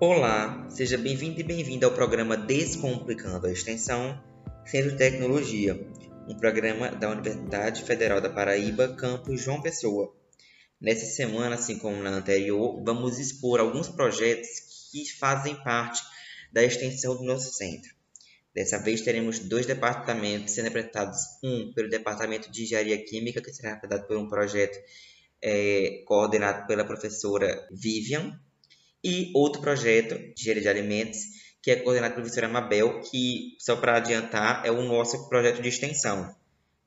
Olá, seja bem-vindo e bem-vinda ao programa Descomplicando a Extensão Centro de Tecnologia, um programa da Universidade Federal da Paraíba, campus João Pessoa. Nessa semana, assim como na anterior, vamos expor alguns projetos que fazem parte da extensão do nosso centro. Dessa vez teremos dois departamentos sendo apresentados, um pelo Departamento de Engenharia Química, que será apresentado por um projeto é, coordenado pela professora Vivian, e outro projeto de engenharia de alimentos, que é coordenado pela professora Mabel, que, só para adiantar, é o nosso projeto de extensão.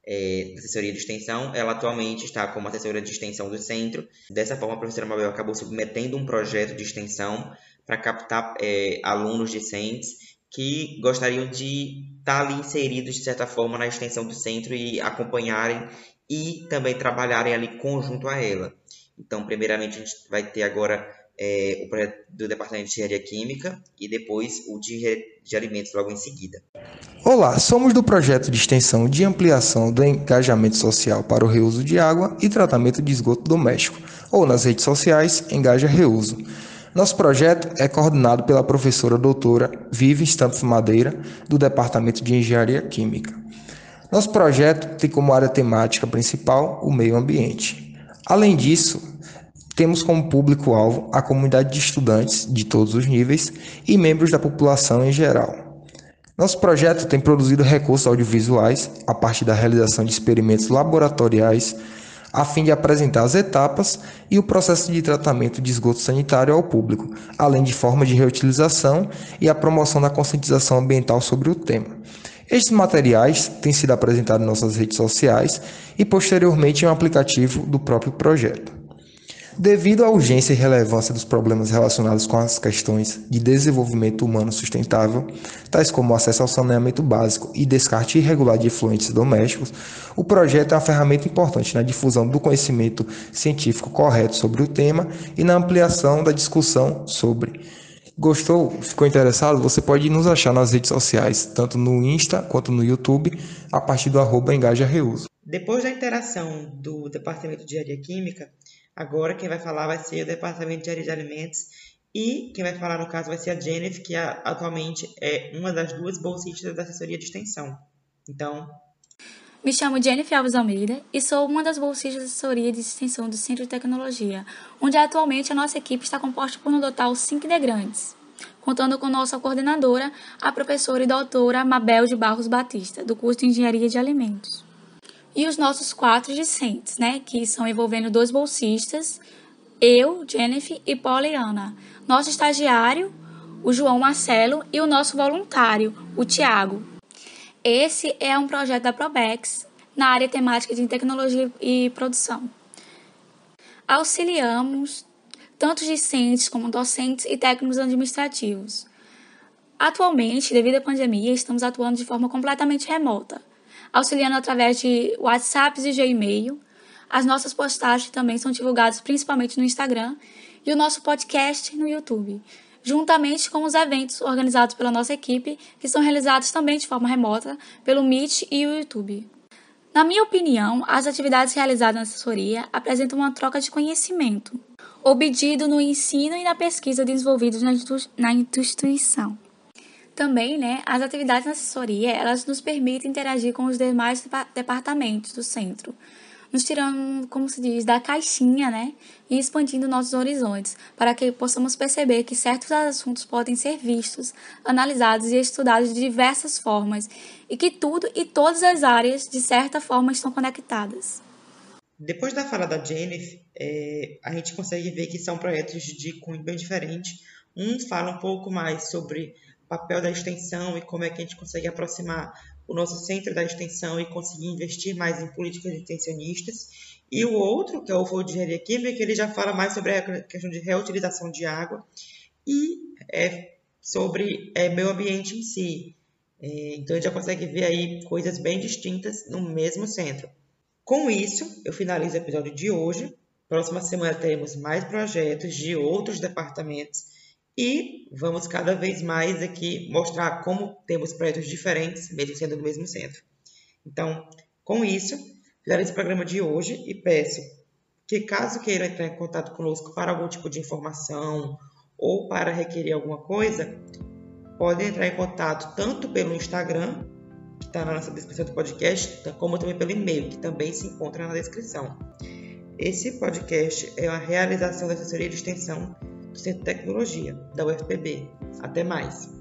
É, assessoria de extensão, ela atualmente está como assessora de extensão do centro. Dessa forma, a professora Mabel acabou submetendo um projeto de extensão para captar é, alunos discentes que gostariam de estar ali inseridos, de certa forma, na extensão do centro e acompanharem e também trabalharem ali conjunto a ela. Então, primeiramente, a gente vai ter agora é, o projeto do Departamento de Engenharia Química e depois o de, de alimentos logo em seguida. Olá, somos do projeto de extensão de ampliação do engajamento social para o reuso de água e tratamento de esgoto doméstico, ou nas redes sociais Engaja Reuso. Nosso projeto é coordenado pela professora doutora Vivi Stampf Madeira, do Departamento de Engenharia Química. Nosso projeto tem como área temática principal o meio ambiente. Além disso, temos como público-alvo a comunidade de estudantes de todos os níveis e membros da população em geral. Nosso projeto tem produzido recursos audiovisuais a partir da realização de experimentos laboratoriais a fim de apresentar as etapas e o processo de tratamento de esgoto sanitário ao público, além de formas de reutilização e a promoção da conscientização ambiental sobre o tema. Estes materiais têm sido apresentados em nossas redes sociais e posteriormente em um aplicativo do próprio projeto. Devido à urgência e relevância dos problemas relacionados com as questões de desenvolvimento humano sustentável, tais como acesso ao saneamento básico e descarte irregular de efluentes domésticos, o projeto é uma ferramenta importante na difusão do conhecimento científico correto sobre o tema e na ampliação da discussão sobre Gostou? Ficou interessado? Você pode nos achar nas redes sociais, tanto no Insta quanto no YouTube, a partir do arroba Engaja Reuso. Depois da interação do Departamento de Engenharia Química, agora quem vai falar vai ser o Departamento de Engenharia de Alimentos e quem vai falar no caso vai ser a Jennifer, que atualmente é uma das duas bolsistas da assessoria de extensão. Então, me chamo Jennifer Alves Almeida e sou uma das bolsistas de assessoria de extensão do Centro de Tecnologia, onde atualmente a nossa equipe está composta por um total cinco integrantes, contando com nossa coordenadora, a professora e doutora Mabel de Barros Batista, do curso de Engenharia de Alimentos. E os nossos quatro discentes, né, que são envolvendo dois bolsistas, eu, Jennifer e Poliana, nosso estagiário, o João Marcelo, e o nosso voluntário, o Tiago, esse é um projeto da Probex na área temática de tecnologia e produção. Auxiliamos tanto discentes como docentes e técnicos administrativos. Atualmente, devido à pandemia, estamos atuando de forma completamente remota, auxiliando através de WhatsApp e Gmail. As nossas postagens também são divulgadas principalmente no Instagram e o nosso podcast no YouTube juntamente com os eventos organizados pela nossa equipe, que são realizados também de forma remota pelo Meet e o YouTube. Na minha opinião, as atividades realizadas na assessoria apresentam uma troca de conhecimento, obtido no ensino e na pesquisa desenvolvidos na instituição. Também, né, as atividades na assessoria, elas nos permitem interagir com os demais departamentos do centro, nos tirando, como se diz, da caixinha, né? E expandindo nossos horizontes, para que possamos perceber que certos assuntos podem ser vistos, analisados e estudados de diversas formas, e que tudo e todas as áreas, de certa forma, estão conectadas. Depois da fala da Jennifer, é, a gente consegue ver que são projetos de cunho bem diferente. Um fala um pouco mais sobre papel da extensão e como é que a gente consegue aproximar o nosso centro da extensão e conseguir investir mais em políticas extensionistas. E o outro, que é o Foro de Engenharia Química, ele já fala mais sobre a questão de reutilização de água e é, sobre é, meio ambiente em si. É, então, a gente já consegue ver aí coisas bem distintas no mesmo centro. Com isso, eu finalizo o episódio de hoje. Próxima semana teremos mais projetos de outros departamentos e vamos cada vez mais aqui mostrar como temos projetos diferentes, mesmo sendo do mesmo centro. Então, com isso, finalizo esse programa de hoje e peço que caso queiram entrar em contato conosco para algum tipo de informação ou para requerer alguma coisa, podem entrar em contato tanto pelo Instagram, que está na nossa descrição do podcast, como também pelo e-mail, que também se encontra na descrição. Esse podcast é uma realização da assessoria de extensão do Centro de Tecnologia, da UFPB. Até mais!